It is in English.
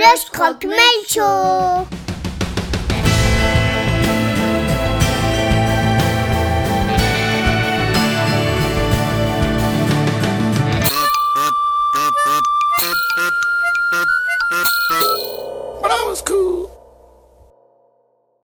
Le Croque-Mail Show But I was cool.